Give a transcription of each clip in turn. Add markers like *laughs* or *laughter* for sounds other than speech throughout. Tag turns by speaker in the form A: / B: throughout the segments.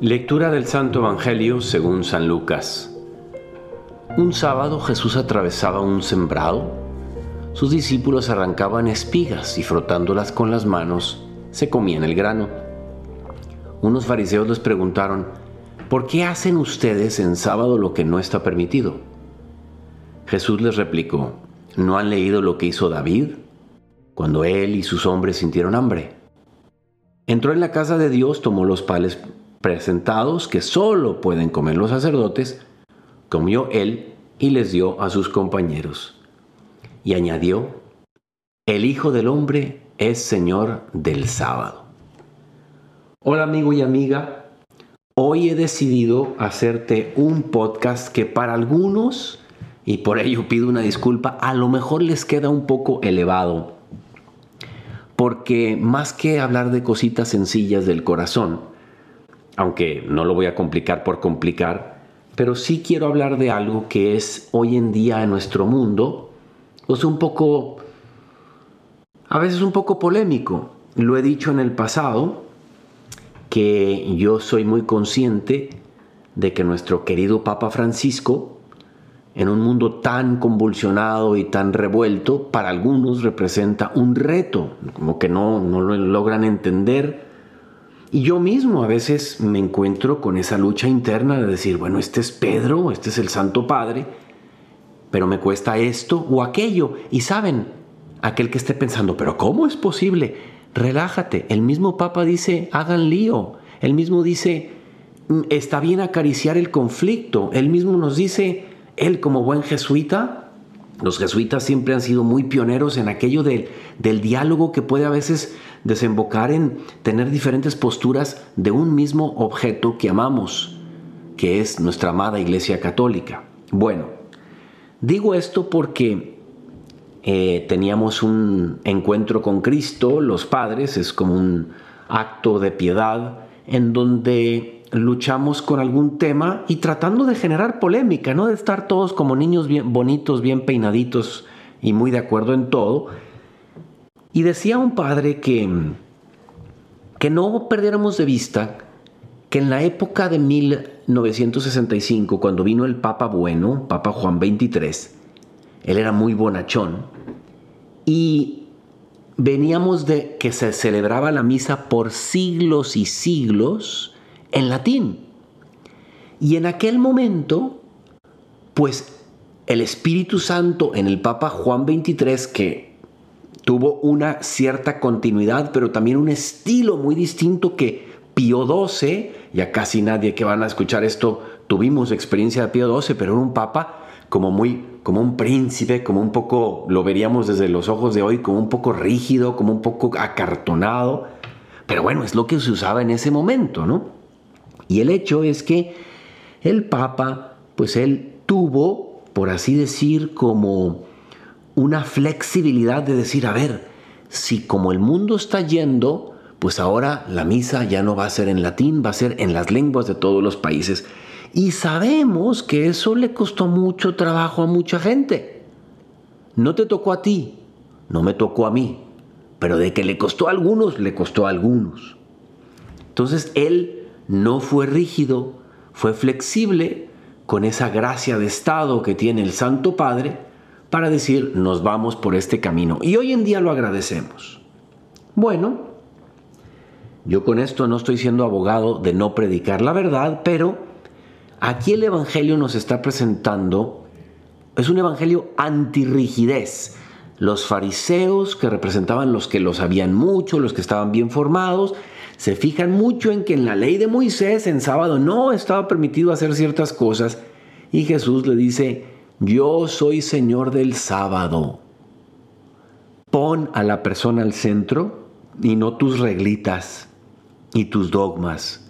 A: Lectura del Santo Evangelio según San Lucas. Un sábado Jesús atravesaba un sembrado. Sus discípulos arrancaban espigas y frotándolas con las manos se comían el grano. Unos fariseos les preguntaron, ¿por qué hacen ustedes en sábado lo que no está permitido? Jesús les replicó, ¿no han leído lo que hizo David cuando él y sus hombres sintieron hambre? Entró en la casa de Dios, tomó los pales presentados que solo pueden comer los sacerdotes, comió él y les dio a sus compañeros. Y añadió, el Hijo del Hombre es Señor del sábado. Hola amigo y amiga, hoy he decidido hacerte un podcast que para algunos, y por ello pido una disculpa, a lo mejor les queda un poco elevado, porque más que hablar de cositas sencillas del corazón, aunque no lo voy a complicar por complicar, pero sí quiero hablar de algo que es hoy en día en nuestro mundo, pues un poco, a veces un poco polémico. Lo he dicho en el pasado, que yo soy muy consciente de que nuestro querido Papa Francisco, en un mundo tan convulsionado y tan revuelto, para algunos representa un reto, como que no, no lo logran entender y yo mismo a veces me encuentro con esa lucha interna de decir, bueno, este es Pedro, este es el Santo Padre, pero me cuesta esto o aquello. Y saben, aquel que esté pensando, pero ¿cómo es posible? Relájate. El mismo Papa dice, hagan lío. El mismo dice, mm, está bien acariciar el conflicto. Él mismo nos dice, él como buen jesuita, los jesuitas siempre han sido muy pioneros en aquello del, diálogo que puede a veces desembocar en tener diferentes posturas de un mismo objeto que amamos, que es nuestra amada Iglesia Católica. Bueno, digo esto porque eh, teníamos un encuentro con Cristo, los padres, es como un acto de piedad en donde luchamos con algún tema y tratando de generar polémica, no de estar todos como niños bien bonitos, bien peinaditos y muy de acuerdo en todo. Y decía un padre que, que no perdiéramos de vista que en la época de 1965, cuando vino el Papa Bueno, Papa Juan XXIII, él era muy bonachón, y veníamos de que se celebraba la misa por siglos y siglos, en latín. Y en aquel momento, pues el Espíritu Santo en el Papa Juan XXIII, que tuvo una cierta continuidad, pero también un estilo muy distinto que Pío XII, ya casi nadie que van a escuchar esto tuvimos experiencia de Pío XII, pero era un papa como muy, como un príncipe, como un poco, lo veríamos desde los ojos de hoy, como un poco rígido, como un poco acartonado. Pero bueno, es lo que se usaba en ese momento, ¿no? Y el hecho es que el Papa, pues él tuvo, por así decir, como una flexibilidad de decir, a ver, si como el mundo está yendo, pues ahora la misa ya no va a ser en latín, va a ser en las lenguas de todos los países. Y sabemos que eso le costó mucho trabajo a mucha gente. No te tocó a ti, no me tocó a mí, pero de que le costó a algunos, le costó a algunos. Entonces él no fue rígido, fue flexible con esa gracia de estado que tiene el Santo Padre para decir nos vamos por este camino. Y hoy en día lo agradecemos. Bueno, yo con esto no estoy siendo abogado de no predicar la verdad, pero aquí el Evangelio nos está presentando, es un Evangelio antirrigidez. Los fariseos que representaban los que lo sabían mucho, los que estaban bien formados, se fijan mucho en que en la ley de Moisés en sábado no estaba permitido hacer ciertas cosas y Jesús le dice, yo soy Señor del sábado. Pon a la persona al centro y no tus reglitas y tus dogmas.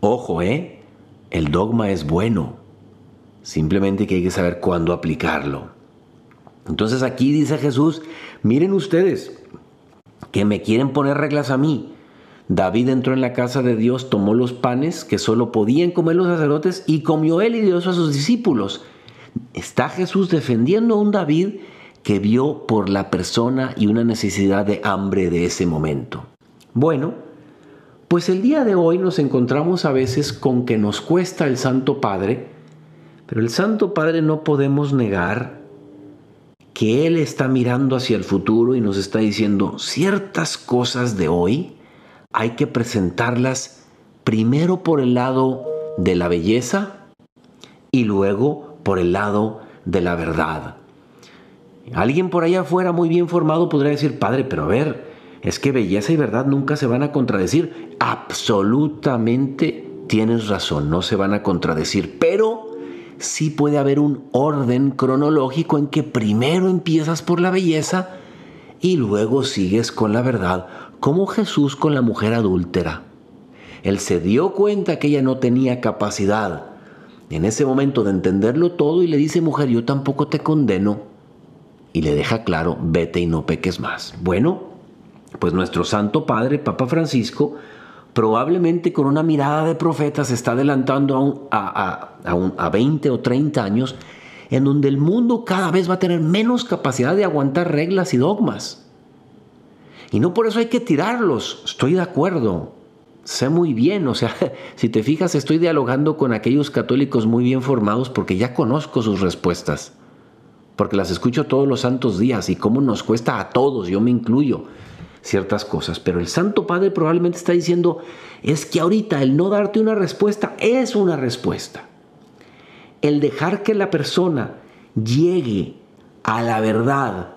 A: Ojo, ¿eh? El dogma es bueno. Simplemente que hay que saber cuándo aplicarlo. Entonces aquí dice Jesús, miren ustedes, que me quieren poner reglas a mí, David entró en la casa de Dios, tomó los panes que solo podían comer los sacerdotes y comió él y dio a sus discípulos. Está Jesús defendiendo a un David que vio por la persona y una necesidad de hambre de ese momento. Bueno, Pues el día de hoy nos encontramos a veces con que nos cuesta el Santo Padre, pero el Santo Padre no podemos negar que Él está mirando hacia el futuro y nos está diciendo ciertas cosas de hoy hay que presentarlas primero por el lado de la belleza y luego por el lado de la verdad. Alguien por allá afuera muy bien formado podría decir, Padre, pero a ver, es que belleza y verdad nunca se van a contradecir. Absolutamente tienes razón, no se van a contradecir, pero sí puede haber un orden cronológico en que primero empiezas por la belleza y luego sigues con la verdad, como Jesús con la mujer adúltera. Él se dio cuenta que ella no tenía capacidad en ese momento de entenderlo todo y le dice, mujer, yo tampoco te condeno. Y le deja claro, vete y no peques más. Bueno, pues nuestro Santo Padre, Papa Francisco, probablemente con una mirada de profeta se está adelantando a, a, 20 o 30 años en donde el mundo cada vez va a tener menos capacidad de aguantar reglas y dogmas. Y no por eso hay que tirarlos, estoy de acuerdo, sé muy bien, o sea, *laughs* si te fijas estoy dialogando con aquellos católicos muy bien formados porque ya conozco sus respuestas, porque las escucho todos los santos días y cómo nos cuesta a todos, yo me incluyo ciertas cosas. Pero el Santo Padre probablemente está diciendo, es que ahorita el no darte una respuesta es una respuesta. El dejar que la persona llegue a la verdad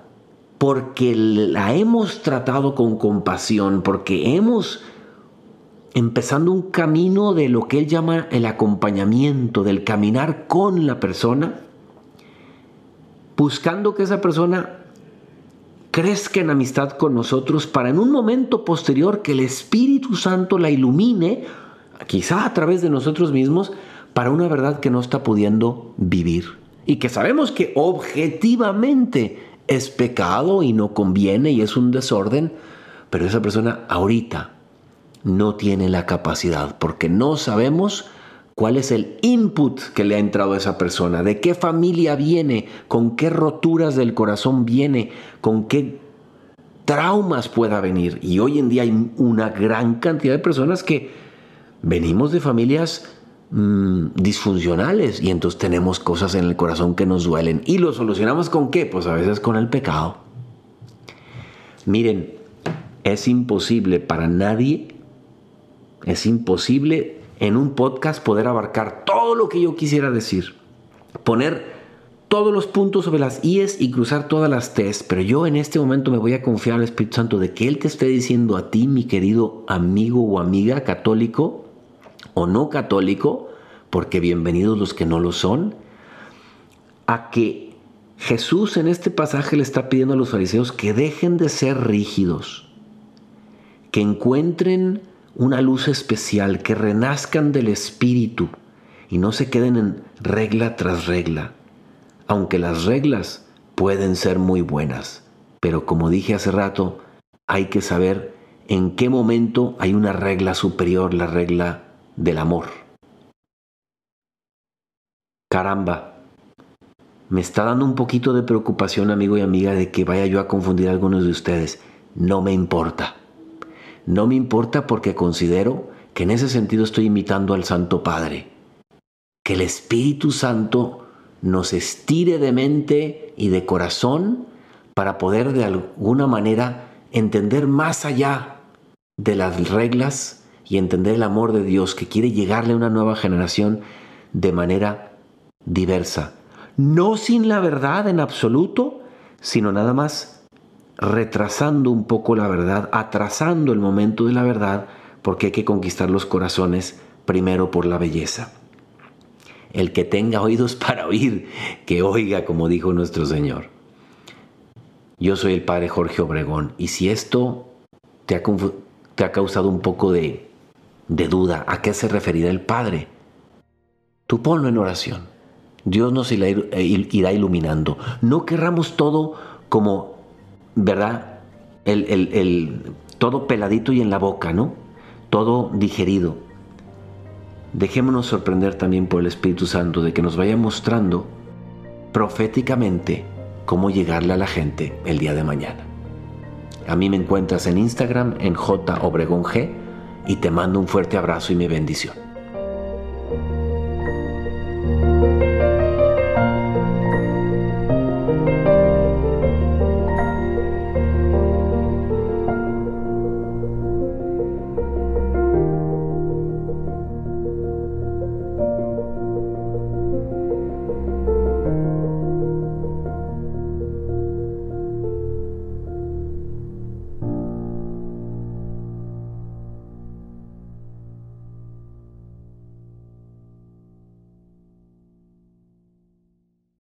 A: porque la hemos tratado con compasión, porque hemos empezando un camino de lo que él llama el acompañamiento, del caminar con la persona, buscando que esa persona crezca en amistad con nosotros para en un momento posterior que el Espíritu Santo la ilumine, quizá a través de nosotros mismos, para una verdad que no está pudiendo vivir. Y que sabemos que objetivamente es pecado y no conviene y es un desorden, pero esa persona ahorita no tiene la capacidad porque no sabemos cuál es el input que le ha entrado a esa persona, de qué familia viene, con qué roturas del corazón viene, con qué traumas pueda venir. Y hoy en día hay una gran cantidad de personas que venimos de familias mm, disfuncionales y entonces tenemos cosas en el corazón que nos duelen. ¿Y lo solucionamos con qué? Pues a veces con el pecado. Miren, es imposible para nadie, es imposible en un podcast poder abarcar todo lo que yo quisiera decir, poner todos los puntos sobre las IES y cruzar todas las T's, pero yo en este momento me voy a confiar al Espíritu Santo de que Él te esté diciendo a ti, mi querido amigo o amiga católico o no católico, porque bienvenidos los que no lo son, a que Jesús en este pasaje le está pidiendo a los fariseos que dejen de ser rígidos, que encuentren una luz especial, que renazcan del Espíritu y no se queden en regla tras regla, aunque las reglas pueden ser muy buenas. Pero como dije hace rato, hay que saber en qué momento hay una regla superior, la regla del amor. Caramba, me está dando un poquito de preocupación, amigo y amiga, de que vaya yo a confundir a algunos de ustedes. No me importa. No me importa porque considero que en ese sentido estoy imitando al Santo Padre. Que el Espíritu Santo nos estire de mente y de corazón para poder de alguna manera entender más allá de las reglas y entender el amor de Dios que quiere llegarle a una nueva generación de manera diversa. No sin la verdad en absoluto, sino nada más retrasando un poco la verdad, atrasando el momento de la verdad, porque hay que conquistar los corazones primero por la belleza. El que tenga oídos *laughs* para oír, que oiga, como dijo nuestro Señor. Yo soy el Padre Jorge Obregón, y si esto te ha, te ha causado un poco de, de duda, ¿a qué se referirá el Padre? Tú ponlo en oración. Dios nos irá iluminando. No querramos todo como ¿verdad? El, todo peladito y en la boca, ¿no? Todo digerido. Dejémonos sorprender también por el Espíritu Santo de que nos vaya mostrando proféticamente cómo llegarle a la gente el día de mañana. A mí me encuentras en Instagram en J Obregón G y te mando un fuerte abrazo y mi bendición.